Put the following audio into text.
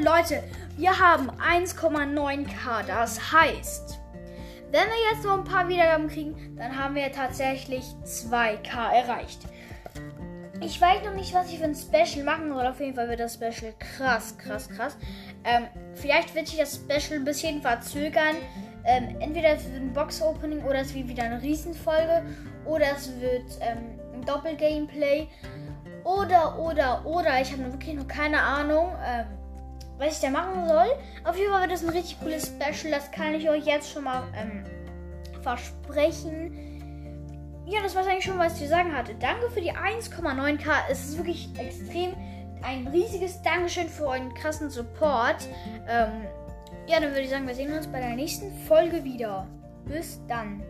Leute, wir haben 1,9k. Das heißt, wenn wir jetzt noch ein paar Wiedergaben kriegen, dann haben wir tatsächlich 2k erreicht. Ich weiß noch nicht, was ich für ein Special machen soll. Auf jeden Fall wird das Special krass, krass, krass. Ähm, vielleicht wird sich das Special ein bisschen verzögern. Ähm, entweder es wird ein Box-Opening oder es wird wieder eine Riesenfolge. Oder es wird ähm, ein Doppel-Gameplay. Oder, oder, oder. Ich habe wirklich noch keine Ahnung, ähm, was ich da machen soll. Auf jeden Fall wird das ein richtig cooles Special. Das kann ich euch jetzt schon mal ähm, versprechen. Ja, das war eigentlich schon, was ich zu sagen hatte. Danke für die 1,9k. Es ist wirklich extrem ein riesiges Dankeschön für euren krassen Support. Ähm, ja, dann würde ich sagen, wir sehen uns bei der nächsten Folge wieder. Bis dann.